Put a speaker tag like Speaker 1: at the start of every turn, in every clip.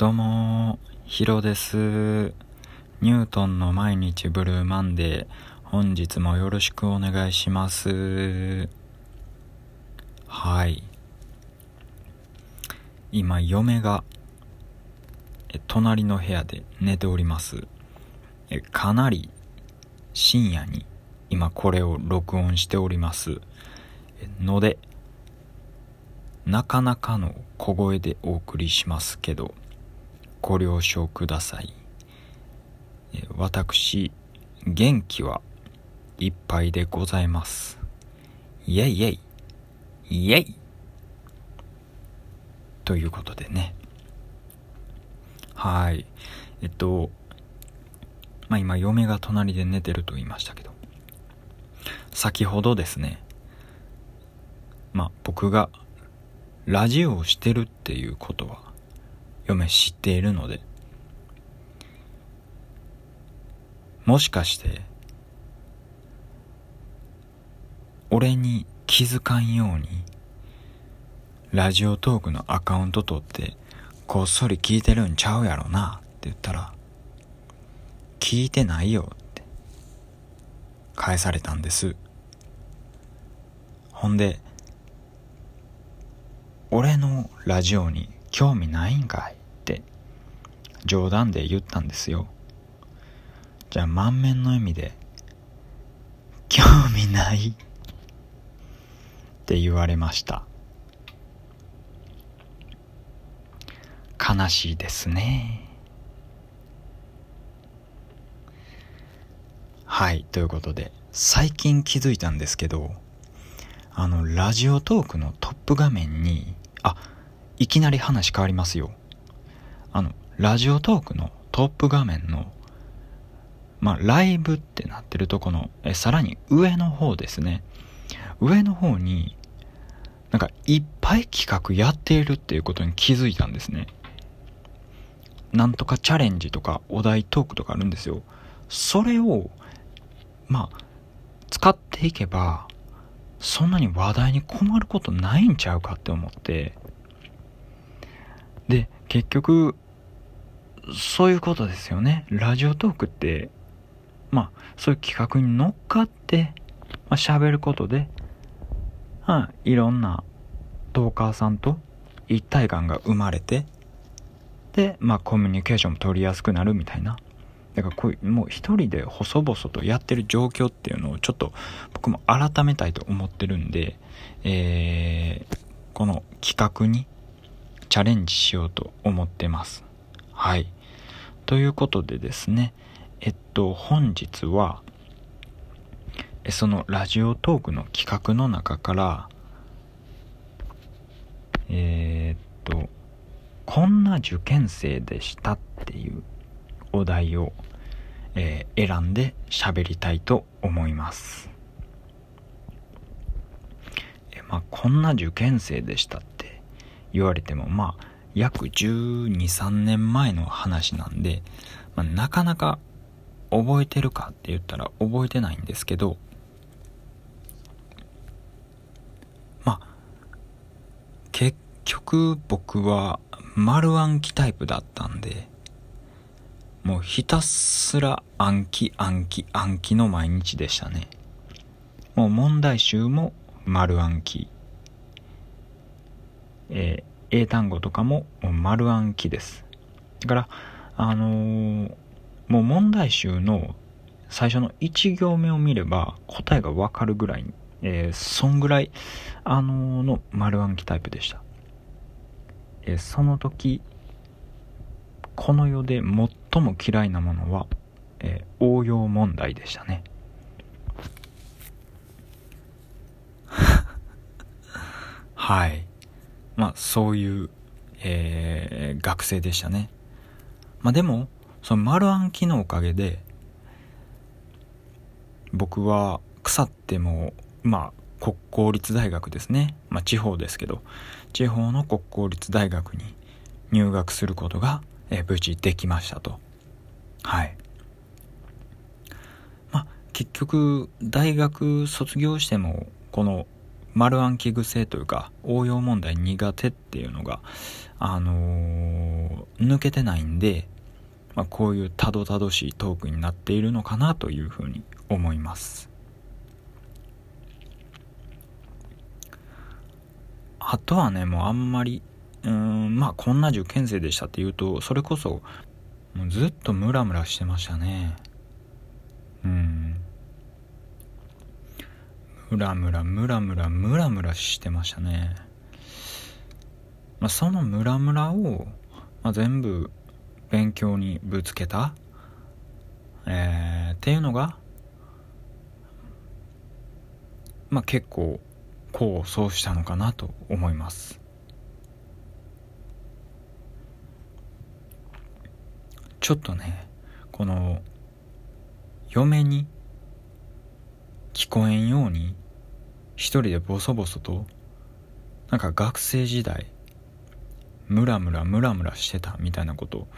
Speaker 1: どうも、ヒロです。ニュートンの毎日ブルーマンデー、本日もよろしくお願いします。はい。今、嫁が、隣の部屋で寝ております。かなり深夜に今これを録音しております。ので、なかなかの小声でお送りしますけど、ご了承ください。私、元気はいっぱいでございます。イェイイェイイェイということでね。はい。えっと、まあ今、嫁が隣で寝てると言いましたけど、先ほどですね、まあ僕がラジオをしてるっていうことは、嫁知っているので、もしかして、俺に気づかんように、ラジオトークのアカウント取って、こっそり聞いてるんちゃうやろなって言ったら、聞いてないよって返されたんです。ほんで、俺のラジオに興味ないんかい？冗談で言ったんですよ。じゃあ満面の笑みで興味ないって言われました。悲しいですね。はい、ということで、最近気づいたんですけど、あの、ラジオトークのトップ画面に、あ、いきなり話変わりますよ。あの、ラジオトークのトップ画面の、まあ、ライブってなってるとこの、え、さらに上の方ですね。上の方に、なんかいっぱい企画やっているっていうことに気づいたんですね。なんとかチャレンジとかお題トークとかあるんですよ。それを、まあ、使っていけば、そんなに話題に困ることないんちゃうかって思ってで結局そういうことですよねラジオトークってまあそういう企画に乗っかってまあ、喋ることで、はい、いろんなトーカーさんと一体感が生まれてでまあコミュニケーションも取りやすくなるみたいなだからこういうもう一人で細々とやってる状況っていうのをちょっと僕も改めたいと思ってるんで、えー、この企画にチャレンジしようと思ってます。はい。ということでですね、えっと、本日は、そのラジオトークの企画の中から、えー、っと、こんな受験生でしたっていうお題を、えー、選んで喋りたいと思います。えまあ、こんな受験生でしたって言われても、まあ、約12、3年前の話なんで、まあ、なかなか覚えてるかって言ったら覚えてないんですけど、まあ、結局僕は丸暗記タイプだったんで、もうひたすら暗記暗記暗記の毎日でしたね。もう問題集も丸暗記。えー、英単語とかも丸暗記です。だから、あのー、もう問題集の最初の1行目を見れば答えがわかるぐらい、えー、そんぐらい、あのー、の丸暗記タイプでした。え、その時、この世で最も嫌いなものは、え、応用問題でしたね。はい。まあ、そういう、えー、学生でしたね。まあでも、その丸暗記のおかげで、僕は腐っても、まあ、国公立大学ですね。まあ、地方ですけど、地方の国公立大学に入学することがえー、無事できましたと。はい。まあ、結局、大学卒業しても、この丸暗記癖というか、応用問題苦手っていうのが、あのー、抜けてないんで、まあ、こういうたどたどしいトークになっているのかなというふうに思います。あとはねもうあんまりうんまあこんな受験生でしたっていうとそれこそもうずっとムラムラしてましたね。うん。ムラムラムラムラムラムラしてましたね。まあ、そのムラムラを、まあ、全部勉強にぶつけた、えー、っていうのが、まあ、結構功を奏したのかなと思います。ちょっとねこの嫁に聞こえんように一人でボソボソとなんか学生時代ムラムラムラムラしてたみたいなこと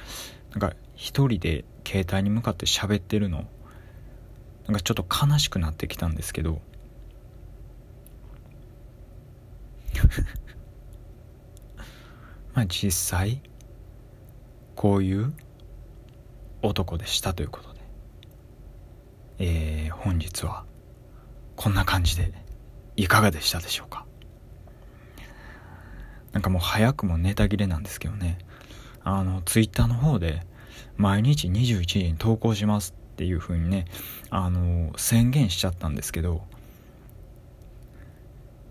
Speaker 1: なんか一人で携帯に向かって喋ってるのなんかちょっと悲しくなってきたんですけどまあ実際こういう男でしたということでえー、本日はこんな感じで。いかがでしたでしょうか？なんかもう早くもネタ切れなんですけどね。あのツイッターの方で毎日21時に投稿しますっていう風にねあの宣言しちゃったんですけど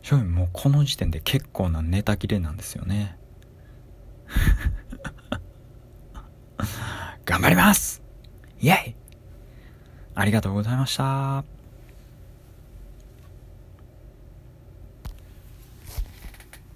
Speaker 1: 正味もうこの時点で結構なネタ切れなんですよね。頑張ります！イエイ！ありがとうございました。